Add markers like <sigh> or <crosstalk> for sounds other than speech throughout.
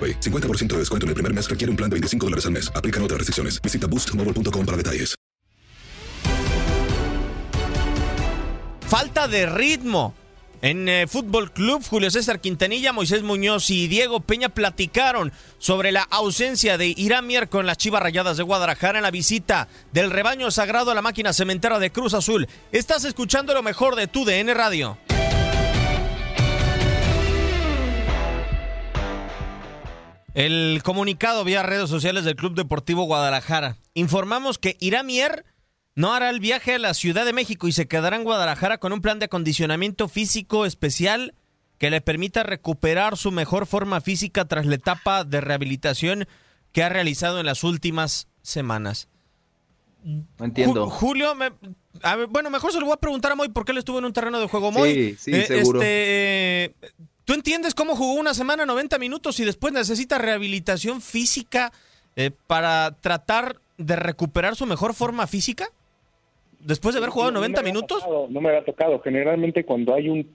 AroPay. 50% de descuento en el primer mes requiere un plan de 25 dólares al mes. Aplican otras restricciones. Visita boostmobile.com para detalles. Falta de ritmo. En eh, Fútbol Club, Julio César Quintanilla, Moisés Muñoz y Diego Peña platicaron sobre la ausencia de Irán Mier con las Chivas Rayadas de Guadalajara en la visita del rebaño sagrado a la máquina cementera de Cruz Azul. Estás escuchando lo mejor de tu DN Radio. El comunicado vía redes sociales del Club Deportivo Guadalajara. Informamos que Iramier no hará el viaje a la Ciudad de México y se quedará en Guadalajara con un plan de acondicionamiento físico especial que le permita recuperar su mejor forma física tras la etapa de rehabilitación que ha realizado en las últimas semanas. No entiendo. Ju- Julio, me- a ver, bueno, mejor se lo voy a preguntar a Moy porque él estuvo en un terreno de juego. Moy, Sí, sí, eh, seguro. este, ¿Tú entiendes cómo jugó una semana 90 minutos y después necesita rehabilitación física eh, para tratar de recuperar su mejor forma física? Después de haber jugado No, no 90 me había minutos. tocado, no me había tocado. Generalmente cuando hay un,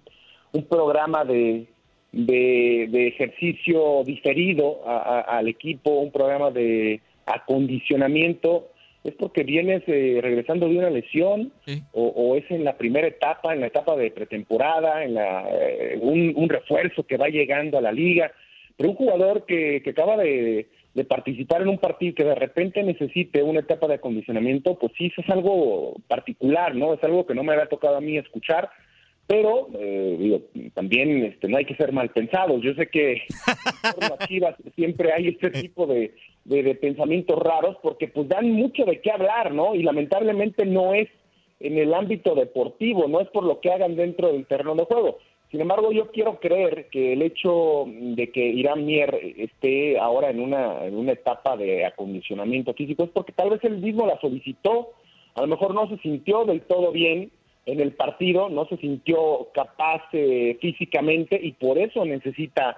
un programa de, de, de ejercicio diferido a- a- al equipo, un programa de acondicionamiento, es porque vienes eh, regresando de una lesión o, o es en la primera etapa, en la etapa de pretemporada, en la, eh, un, un refuerzo que va llegando a la liga. Pero un jugador que, que acaba de, de participar en un partido que de repente necesite una etapa de acondicionamiento, pues sí, eso es algo particular, ¿no? Es algo que no me había tocado a mí escuchar, pero eh, digo, también este, no hay que ser mal pensados. Yo sé que <laughs> en las Chivas siempre hay este tipo de, de, de pensamientos raros porque pues dan mucho de qué hablar, ¿no? Y lamentablemente no es en el ámbito deportivo, no es por lo que hagan dentro del terreno de juego. Sin embargo, yo quiero creer que el hecho de que Irán Mier esté ahora en una, en una etapa de acondicionamiento físico es porque tal vez él mismo la solicitó, a lo mejor no se sintió del todo bien en el partido, no se sintió capaz eh, físicamente y por eso necesita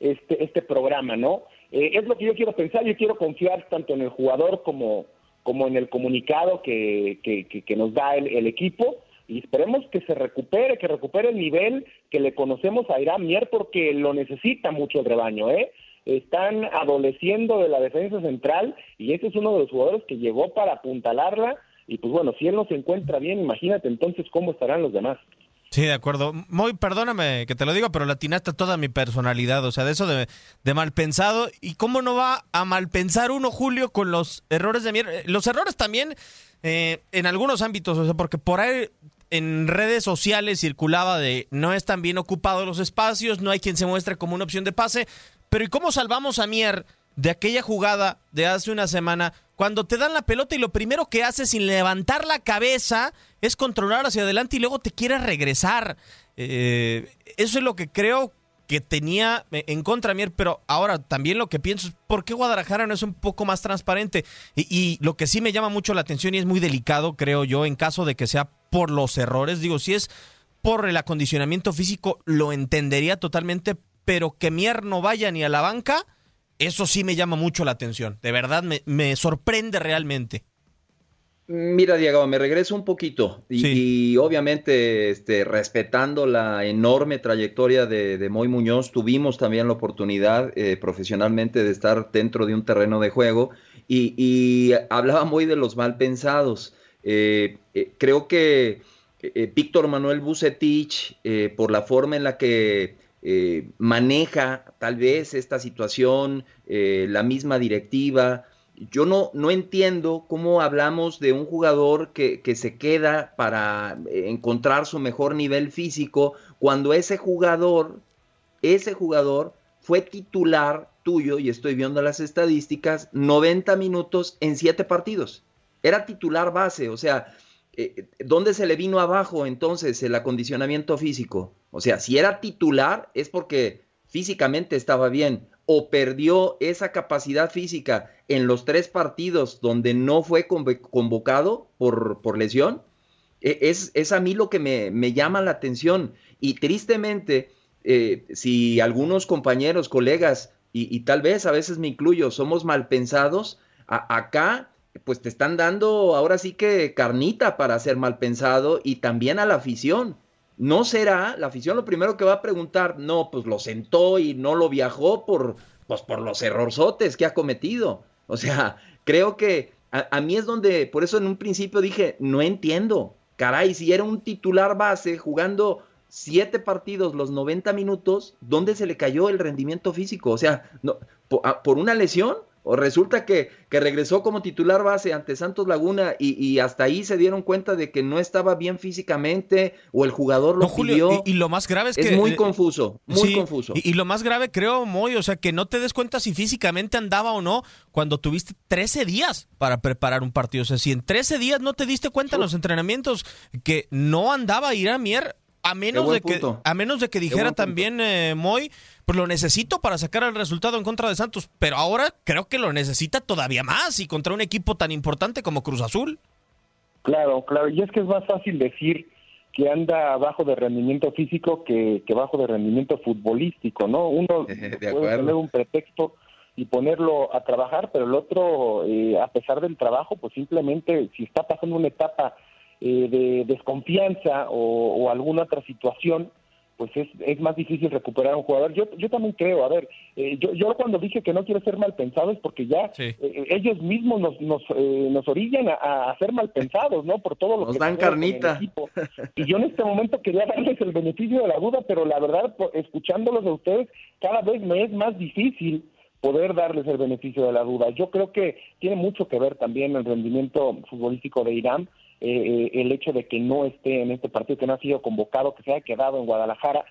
este, este programa, ¿no? Eh, es lo que yo quiero pensar, yo quiero confiar tanto en el jugador como, como en el comunicado que, que, que- que nos da el, equipo y esperemos que se recupere, que recupere el nivel que le conocemos a Irán Mier porque lo necesita mucho el rebaño, ¿eh? Están adoleciendo de la defensa central y este es uno de los jugadores que llegó para apuntalarla y pues bueno, si él no se encuentra bien, imagínate entonces cómo estarán los demás. Sí, de acuerdo. Muy, perdóname que te lo digo, pero latinaste toda mi personalidad, o sea, de eso de, de mal pensado. ¿Y cómo no va a mal pensar uno, Julio, con los errores de mierda? Los errores también eh, en algunos ámbitos, o sea, porque por ahí en redes sociales circulaba de no están bien ocupados los espacios, no hay quien se muestre como una opción de pase, pero ¿y cómo salvamos a Mier de aquella jugada de hace una semana cuando te dan la pelota y lo primero que haces sin levantar la cabeza es controlar hacia adelante y luego te quieres regresar? Eh, eso es lo que creo que tenía en contra Mier, pero ahora también lo que pienso es por qué Guadalajara no es un poco más transparente. Y, y, lo que sí me llama mucho la atención y es muy delicado, creo yo, en caso de que sea por los errores, digo, si es por el acondicionamiento físico, lo entendería totalmente, pero que Mier no vaya ni a la banca, eso sí me llama mucho la atención. De verdad, me, me sorprende realmente. Mira, Diego, me regreso un poquito y, obviamente este, respetando la enorme trayectoria de, de, Moy Muñoz, tuvimos también la oportunidad eh, profesionalmente de estar dentro de un terreno de juego y, hablaba muy de los mal pensados. Eh, eh, creo que Víctor Manuel Bucetich, por la forma en la que maneja tal vez esta situación, la misma directiva, yo no, no entiendo cómo hablamos de un jugador que, que, se queda para encontrar su mejor nivel físico cuando ese jugador, ese jugador fue titular tuyo, y estoy viendo las estadísticas, 90 minutos en 7 partidos. Era titular base, o sea, eh, ¿dónde se le vino abajo entonces el acondicionamiento físico? O sea, si era titular es porque físicamente estaba bien o perdió esa capacidad física en los tres partidos donde no fue convocado por, por lesión, e, es, es, a mí lo que me, me, llama la atención. Y tristemente, eh, si algunos compañeros, colegas, y, tal vez a veces me incluyo, somos mal pensados, acá pues te están dando ahora sí que carnita para ser mal pensado y también a la afición. No será, la afición lo primero que va a preguntar, no, pues lo sentó y no lo viajó por, pues por los errorzotes que ha cometido. O sea, <laughs> creo que a, mí es donde, por eso en un principio dije, no entiendo. Caray, si era un titular base jugando siete partidos los 90 minutos, ¿dónde se le cayó el rendimiento físico? O sea, no, por una lesión, o resulta que, que, regresó como titular base ante Santos Laguna y, hasta ahí se dieron cuenta de que no estaba bien físicamente o el jugador lo pidió. Y, lo más grave es, que... Es muy confuso, muy confuso. Y, lo más grave creo, Moy, o sea, que no te des cuenta si físicamente andaba o no cuando tuviste 13 días para preparar un partido. O sea, si en 13 días no te diste cuenta en los entrenamientos que no andaba Irán Mier, a menos, de que, a menos de que dijera también eh, Moy, pues lo necesito para sacar el resultado en contra de Santos, pero ahora creo que lo necesita todavía más y contra un equipo tan importante como Cruz Azul. Claro, claro, y es que es más fácil decir que anda bajo de rendimiento físico que, bajo de rendimiento futbolístico, ¿no? Uno <laughs> puede tener un pretexto y ponerlo a trabajar, pero el otro, eh, a pesar del trabajo, pues simplemente si está pasando una etapa eh, de desconfianza o, alguna otra situación, pues es, es más difícil recuperar a un jugador. Yo, yo también creo, a ver, eh, yo, yo cuando dije que no quiero ser mal pensado es porque ya eh, ellos mismos nos, nos, nos orillan a, ser mal pensados, ¿no? Por todo lo nos que dan carnita. Y yo en este momento quería darles el beneficio de la duda, pero la verdad, escuchándolos a ustedes, cada vez me es más difícil poder darles el beneficio de la duda. Yo creo que tiene mucho que ver también el rendimiento futbolístico de Irán, eh, el hecho de que no esté en este partido, que no ha sido convocado, que se haya quedado en Guadalajara.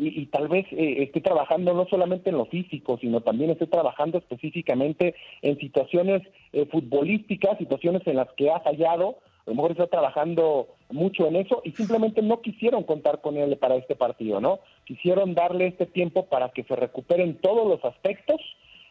Y, tal vez eh, esté trabajando no solamente en lo físico, sino también esté trabajando específicamente en situaciones eh, futbolísticas, situaciones en las que ha fallado, a lo mejor está trabajando mucho en eso y simplemente no quisieron contar con él para este partido, ¿no? Quisieron darle este tiempo para que se recuperen todos los aspectos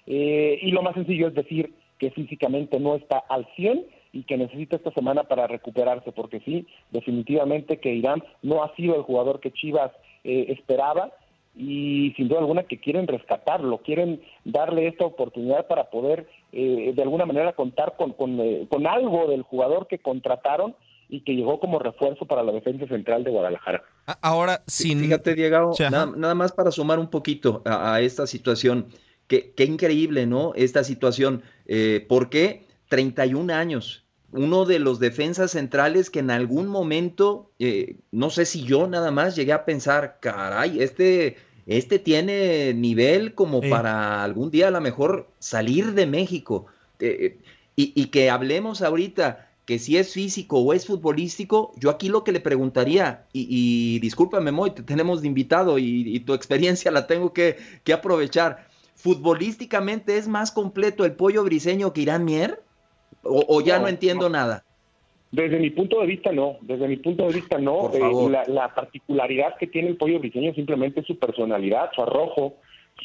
y lo más sencillo es decir que físicamente no está al 100 y que necesita esta semana para recuperarse, porque sí, definitivamente que Irán no ha sido el jugador que Chivas eh, esperaba y sin duda alguna que quieren rescatarlo, quieren darle esta oportunidad para poder eh, de alguna manera contar con, con, eh, con algo del jugador que contrataron y que llegó como refuerzo para la defensa central de Guadalajara. Ahora, sin... Fíjate, Diego, nada, más para sumar un poquito a, esta situación. Qué, qué, increíble, ¿no? Esta situación. Eh, ¿Por qué? 31 años uno de los defensas centrales que en algún momento, eh, no sé si yo nada más llegué a pensar, caray, este, este tiene nivel como para algún día a lo mejor salir de México. Eh, y, que hablemos ahorita que si es físico o es futbolístico, yo aquí lo que le preguntaría, y, discúlpame Moy, te tenemos de invitado y, tu experiencia la tengo que, que aprovechar. ¿Futbolísticamente es más completo el pollo briseño que Irán Mier? O, ya no entiendo nada. Desde mi punto de vista, no. Desde mi punto de vista, no. Eh, la, particularidad que tiene el pollo briseño simplemente es su personalidad, su arrojo,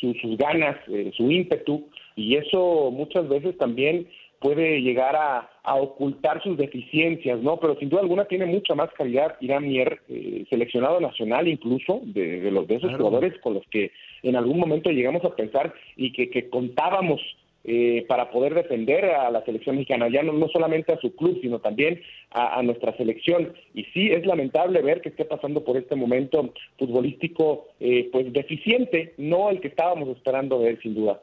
sus ganas, eh, su ímpetu, y eso muchas veces también puede llegar a, ocultar sus deficiencias, ¿no? Pero sin duda alguna tiene mucha más calidad Irán Mier, eh, seleccionado nacional incluso, de, los, de esos jugadores con los que en algún momento llegamos a pensar y que, que contábamos eh, para poder defender a la selección mexicana, ya no, solamente a su club, sino también a, nuestra selección. Y sí, es lamentable ver que esté pasando por este momento futbolístico eh, pues deficiente, no el que estábamos esperando ver, sin duda.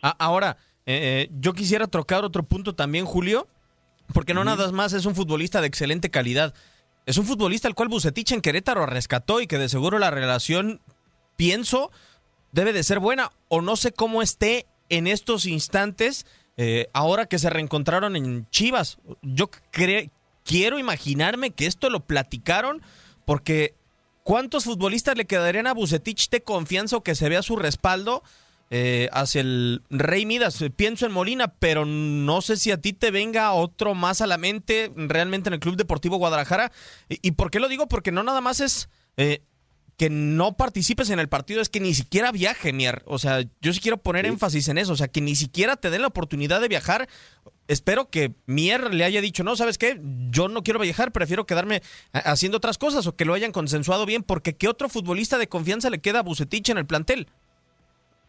Ahora, eh, yo quisiera trocar otro punto también, Julio, porque no nada más es un futbolista de excelente calidad. Es un futbolista al cual Bucetich en Querétaro rescató y que de seguro la relación, pienso, debe de ser buena o no sé cómo esté en estos instantes, eh, ahora que se reencontraron en Chivas. Yo quiero imaginarme que esto lo platicaron porque ¿cuántos futbolistas le quedarían a Bucetich de confianza o que se vea su respaldo? Eh, hacia el Rey Midas. Pienso en Molina, pero no sé si a ti te venga otro más a la mente realmente en el Club Deportivo Guadalajara. ¿Y, por qué lo digo? Porque no nada más es eh, que no participes en el partido es que ni siquiera viaje, Mier. O sea, yo sí quiero poner énfasis en eso. O sea, que ni siquiera te den la oportunidad de viajar. Espero que Mier le haya dicho, no, ¿sabes qué? Yo no quiero viajar, prefiero quedarme haciendo otras cosas o que lo hayan consensuado bien, porque ¿qué otro futbolista de confianza le queda a Bucetich en el plantel?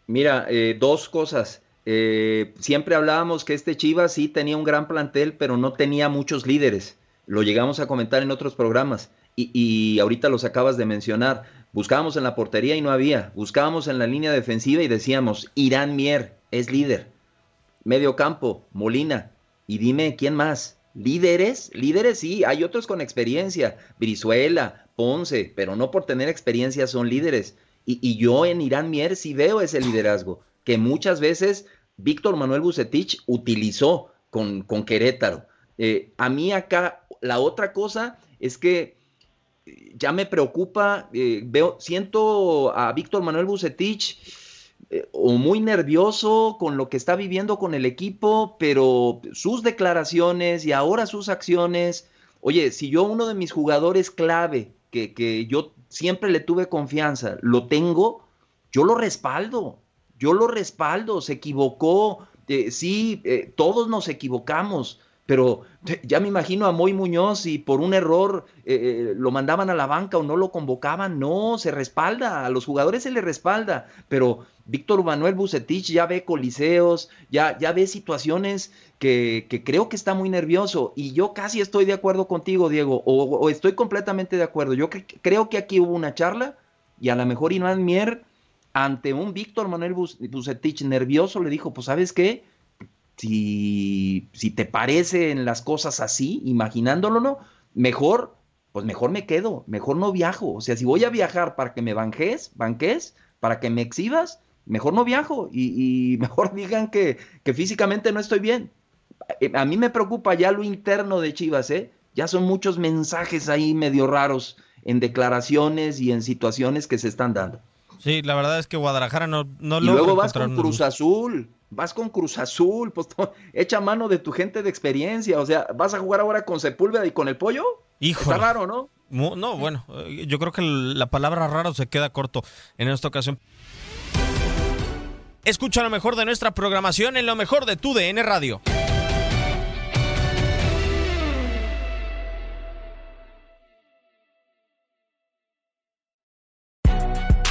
Mira, eh, dos cosas. Eh, siempre hablábamos que este Chivas sí tenía un gran plantel, pero no tenía muchos líderes. Lo llegamos a comentar en otros programas. Y, y, ahorita los acabas de mencionar. Buscábamos en la portería y no había. Buscábamos en la línea defensiva y decíamos, Irán Mier es líder. Medio campo, Molina. Y dime, ¿quién más? ¿Líderes? Líderes sí, hay otros con experiencia. Brizuela, Ponce, pero no por tener experiencia son líderes. Y, yo en Irán Mier sí veo ese liderazgo, que muchas veces Víctor Manuel Bucetich utilizó con, con Querétaro. Eh, a mí acá, la otra cosa es que ya me preocupa, eh, veo, siento a Víctor Manuel Bucetich eh, o muy nervioso con lo que está viviendo con el equipo, pero sus declaraciones y ahora sus acciones, oye, si yo uno de mis jugadores clave, que, que yo siempre le tuve confianza, lo tengo, yo lo respaldo, yo lo respaldo, se equivocó, eh, sí, todos nos equivocamos, pero ya me imagino a Moy Muñoz y por un error eh, eh, lo mandaban a la banca o no lo convocaban. No, se respalda, a los jugadores se les respalda, pero Víctor Manuel Bucetich ya ve coliseos, ya, ya ve situaciones que, creo que está muy nervioso y yo casi estoy de acuerdo contigo, Diego, o, estoy completamente de acuerdo. Yo creo que aquí hubo una charla y a lo mejor Iván Mier ante un Víctor Manuel Bucetich nervioso le dijo, pues sabes qué, si, si te parecen las cosas así, imaginándolo, ¿no? Mejor, pues mejor me quedo, mejor no viajo. O sea, si voy a viajar para que me banques, banques, para que me exhibas, mejor no viajo y, <laughs> mejor digan que, que, físicamente no estoy bien. Eh, a mí me preocupa ya lo interno de Chivas, ¿eh? Ya son muchos mensajes ahí medio raros en declaraciones y en situaciones que se están dando. Sí, la verdad es que Guadalajara no, no y luego vas con Cruz Azul vas con Cruz Azul, pues <laughs> echa mano de tu gente de experiencia, o sea, vas a jugar ahora con Sepúlveda y con el pollo. Hijo. Está raro, ¿no? No, bueno, eh, yo creo que la palabra raro se queda corto en esta ocasión. Escucha lo mejor de nuestra programación en lo mejor de tu DN Radio.